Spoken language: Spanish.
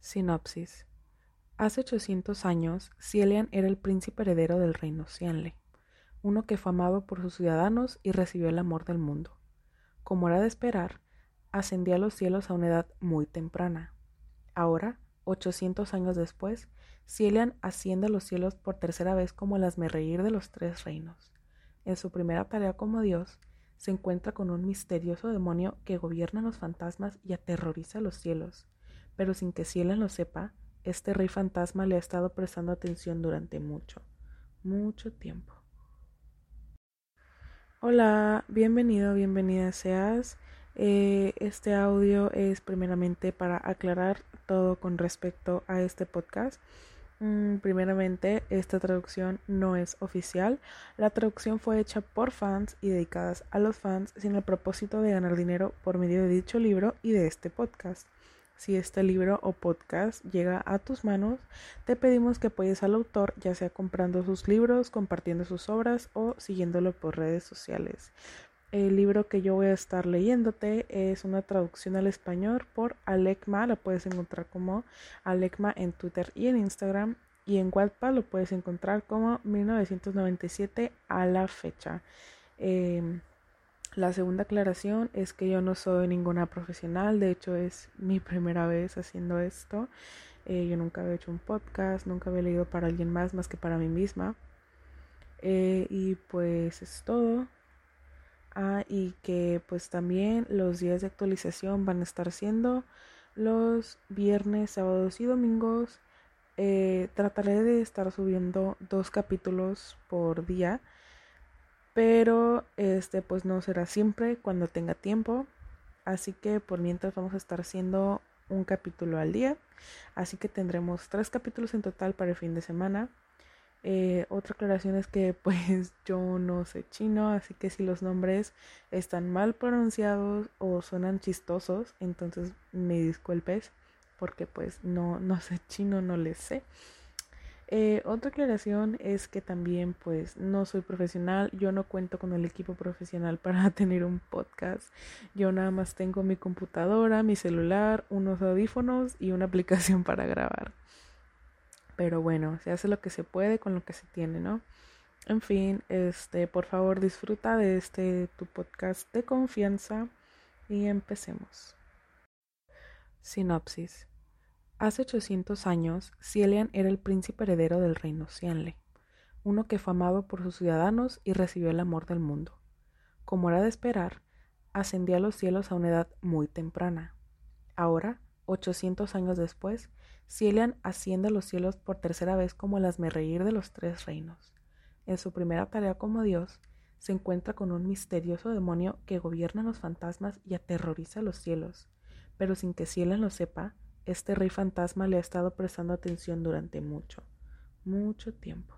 Sinopsis. Hace 800 años, Cielian era el príncipe heredero del reino Cianle, uno que fue amado por sus ciudadanos y recibió el amor del mundo. Como era de esperar, ascendía a los cielos a una edad muy temprana. Ahora, 800 años después, Cielian asciende a los cielos por tercera vez como el asmerreír de los tres reinos. En su primera tarea como Dios, se encuentra con un misterioso demonio que gobierna los fantasmas y aterroriza los cielos pero sin que Cielen lo sepa, este rey fantasma le ha estado prestando atención durante mucho, mucho tiempo. Hola, bienvenido, bienvenida seas. Eh, este audio es primeramente para aclarar todo con respecto a este podcast. Mm, primeramente, esta traducción no es oficial. La traducción fue hecha por fans y dedicadas a los fans sin el propósito de ganar dinero por medio de dicho libro y de este podcast. Si este libro o podcast llega a tus manos, te pedimos que apoyes al autor, ya sea comprando sus libros, compartiendo sus obras o siguiéndolo por redes sociales. El libro que yo voy a estar leyéndote es una traducción al español por Alekma, la puedes encontrar como Alekma en Twitter y en Instagram, y en Wattpad lo puedes encontrar como 1997 a la fecha. Em, la segunda aclaración es que yo no soy ninguna profesional, de hecho es mi primera vez haciendo esto. Eh, yo nunca había hecho un podcast, nunca había leído para alguien más más que para mí misma. Eh, y pues es todo. Ah, y que pues también los días de actualización van a estar siendo los viernes, sábados y domingos. Eh, trataré de estar subiendo dos capítulos por día pero este pues no será siempre cuando tenga tiempo. Así que por mientras vamos a estar haciendo un capítulo al día. Así que tendremos tres capítulos en total para el fin de semana. Eh, otra aclaración es que pues yo no sé chino así que si los nombres están mal pronunciados o suenan chistosos entonces me disculpes porque pues no no sé chino no les sé eh, otra aclaración es que también pues no soy profesional, yo no cuento con el equipo profesional para tener un podcast, yo nada más tengo mi computadora, mi celular, unos audífonos y una aplicación para grabar. Pero bueno, se hace lo que se puede con lo que se tiene, ¿no? En fin, este, por favor disfruta de este tu podcast de confianza y empecemos. Sinopsis. Hace 800 años, Cielian era el príncipe heredero del reino Cianle, uno que fue amado por sus ciudadanos y recibió el amor del mundo. Como era de esperar, ascendía a los cielos a una edad muy temprana. Ahora, 800 años después, Cielian asciende a los cielos por tercera vez como el asmerreír de los tres reinos. En su primera tarea como Dios, se encuentra con un misterioso demonio que gobierna los fantasmas y aterroriza los cielos, pero sin que Cielian lo sepa, este rey fantasma le ha estado prestando atención durante mucho, mucho tiempo.